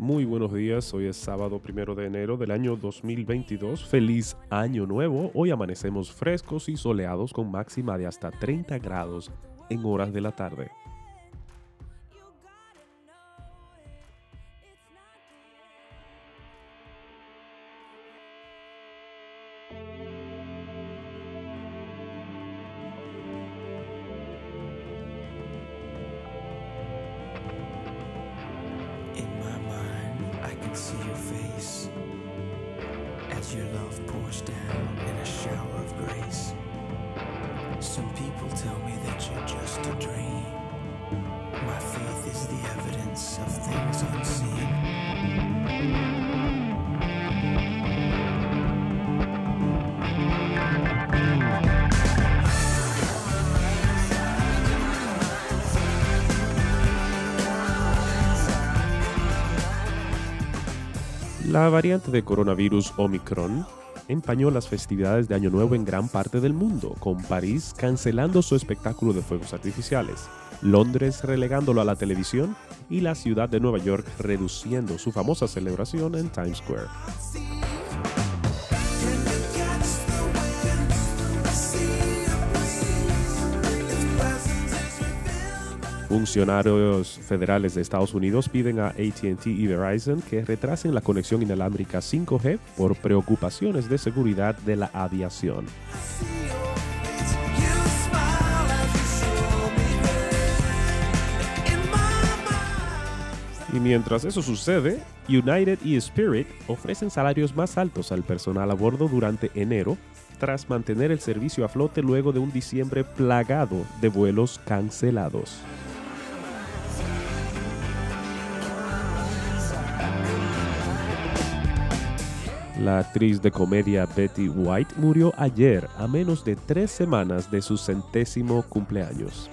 Muy buenos días, hoy es sábado primero de enero del año 2022. Feliz año nuevo. Hoy amanecemos frescos y soleados con máxima de hasta 30 grados en horas de la tarde. As your love pours down in a shower of grace. Some people tell me that you're just a dream. My faith is the evidence of things unseen. La variante de coronavirus Omicron empañó las festividades de Año Nuevo en gran parte del mundo, con París cancelando su espectáculo de fuegos artificiales, Londres relegándolo a la televisión y la ciudad de Nueva York reduciendo su famosa celebración en Times Square. Funcionarios federales de Estados Unidos piden a ATT y Verizon que retrasen la conexión inalámbrica 5G por preocupaciones de seguridad de la aviación. Y mientras eso sucede, United y Spirit ofrecen salarios más altos al personal a bordo durante enero tras mantener el servicio a flote luego de un diciembre plagado de vuelos cancelados. La actriz de comedia Betty White murió ayer a menos de tres semanas de su centésimo cumpleaños.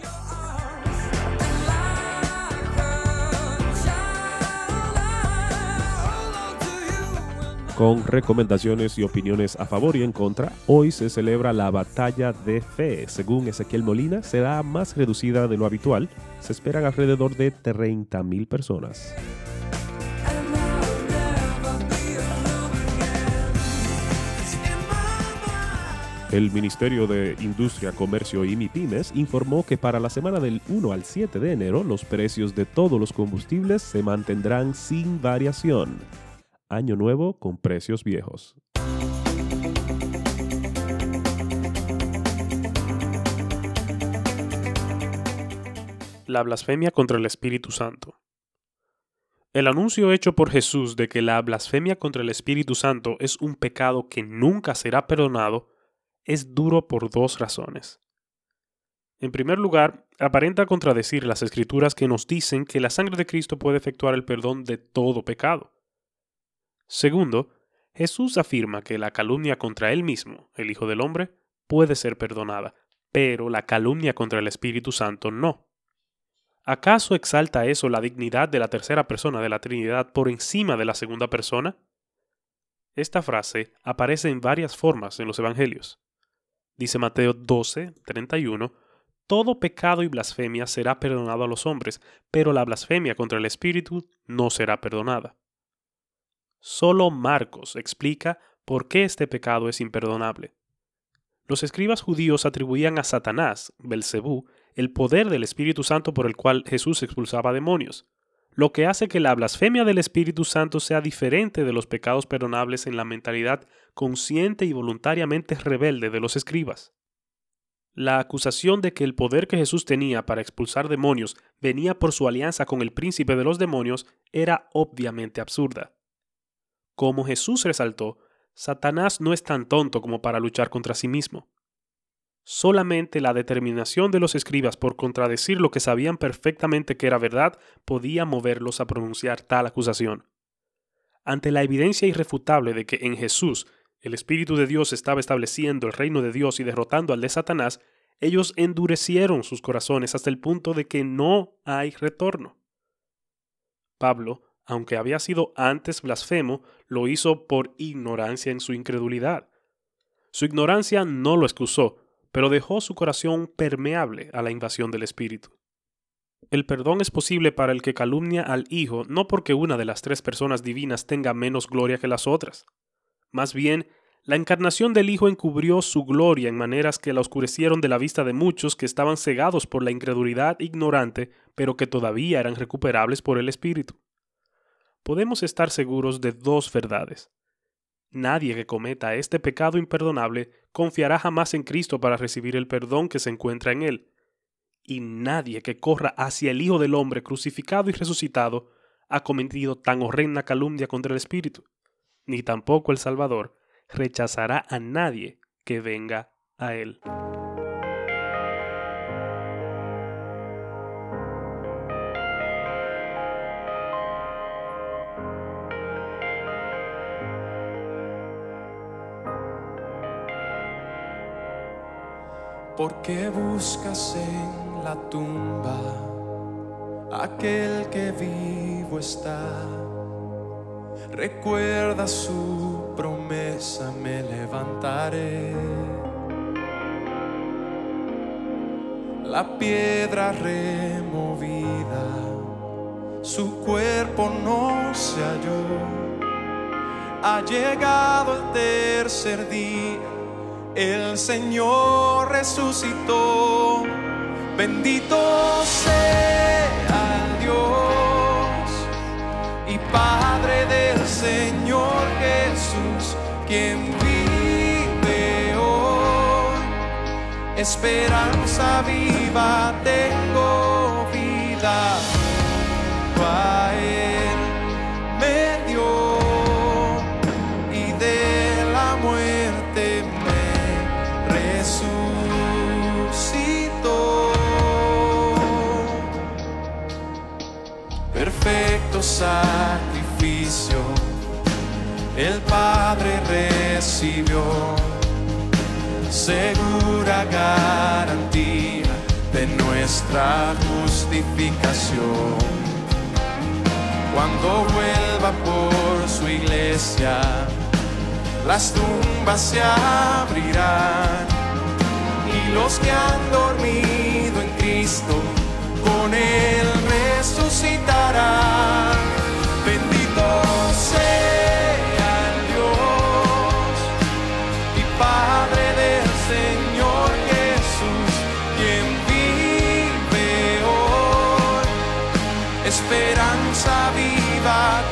Con recomendaciones y opiniones a favor y en contra, hoy se celebra la batalla de fe. Según Ezequiel Molina, será más reducida de lo habitual. Se esperan alrededor de 30.000 personas. El Ministerio de Industria, Comercio y MIPIMES informó que para la semana del 1 al 7 de enero los precios de todos los combustibles se mantendrán sin variación. Año nuevo con precios viejos. La blasfemia contra el Espíritu Santo. El anuncio hecho por Jesús de que la blasfemia contra el Espíritu Santo es un pecado que nunca será perdonado es duro por dos razones. En primer lugar, aparenta contradecir las escrituras que nos dicen que la sangre de Cristo puede efectuar el perdón de todo pecado. Segundo, Jesús afirma que la calumnia contra él mismo, el Hijo del Hombre, puede ser perdonada, pero la calumnia contra el Espíritu Santo no. ¿Acaso exalta eso la dignidad de la tercera persona de la Trinidad por encima de la segunda persona? Esta frase aparece en varias formas en los Evangelios. Dice Mateo 12, 31, Todo pecado y blasfemia será perdonado a los hombres, pero la blasfemia contra el Espíritu no será perdonada. Solo Marcos explica por qué este pecado es imperdonable. Los escribas judíos atribuían a Satanás, Belcebú, el poder del Espíritu Santo por el cual Jesús expulsaba demonios, lo que hace que la blasfemia del Espíritu Santo sea diferente de los pecados perdonables en la mentalidad consciente y voluntariamente rebelde de los escribas. La acusación de que el poder que Jesús tenía para expulsar demonios venía por su alianza con el príncipe de los demonios era obviamente absurda. Como Jesús resaltó, Satanás no es tan tonto como para luchar contra sí mismo. Solamente la determinación de los escribas por contradecir lo que sabían perfectamente que era verdad podía moverlos a pronunciar tal acusación. Ante la evidencia irrefutable de que en Jesús el Espíritu de Dios estaba estableciendo el reino de Dios y derrotando al de Satanás, ellos endurecieron sus corazones hasta el punto de que no hay retorno. Pablo, aunque había sido antes blasfemo, lo hizo por ignorancia en su incredulidad. Su ignorancia no lo excusó, pero dejó su corazón permeable a la invasión del Espíritu. El perdón es posible para el que calumnia al Hijo no porque una de las tres personas divinas tenga menos gloria que las otras. Más bien, la encarnación del Hijo encubrió su gloria en maneras que la oscurecieron de la vista de muchos que estaban cegados por la incredulidad ignorante, pero que todavía eran recuperables por el Espíritu. Podemos estar seguros de dos verdades. Nadie que cometa este pecado imperdonable confiará jamás en Cristo para recibir el perdón que se encuentra en él. Y nadie que corra hacia el Hijo del Hombre crucificado y resucitado ha cometido tan horrenda calumnia contra el Espíritu. Ni tampoco el Salvador rechazará a nadie que venga a él. ¿Por qué buscas en la tumba aquel que vivo está? Recuerda su promesa, me levantaré. La piedra removida, su cuerpo no se halló. Ha llegado el tercer día el Señor resucitó. Bendito sea quien vive hoy. Esperanza viva tengo vida. A me dio y de la muerte me resucitó. Perfecto sacrificio, el Padre recibió, segura garantía de nuestra justificación cuando vuelva por su iglesia, las tumbas se abrirán y los que han dormido en Cristo con él resucitarán. Bendito sea esperanza viva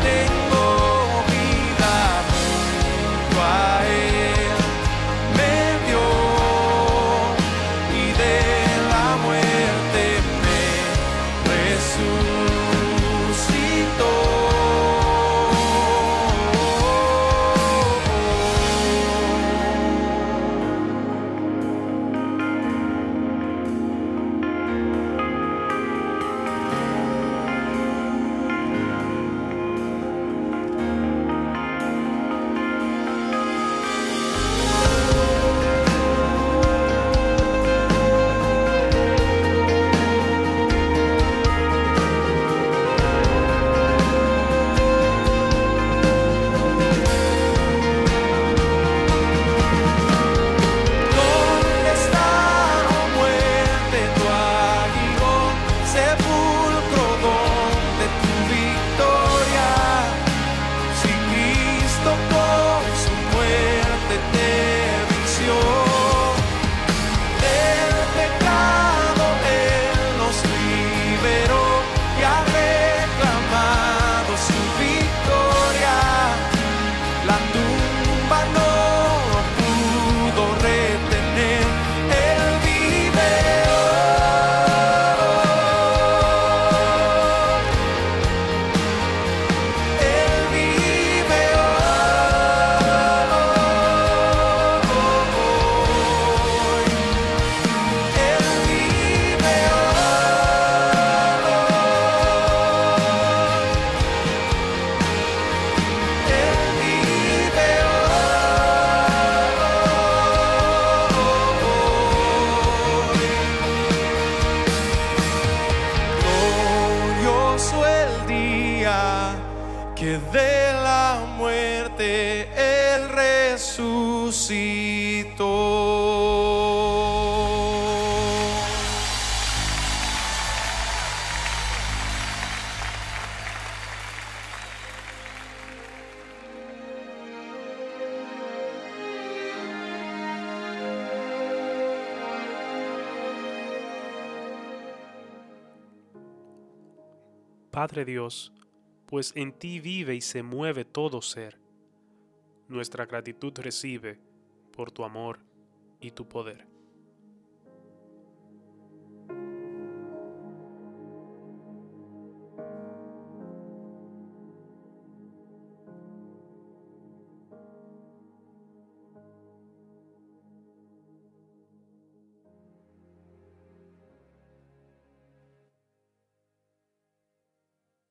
que de la muerte Él resucitó. Padre Dios, pues en ti vive y se mueve todo ser. Nuestra gratitud recibe por tu amor y tu poder.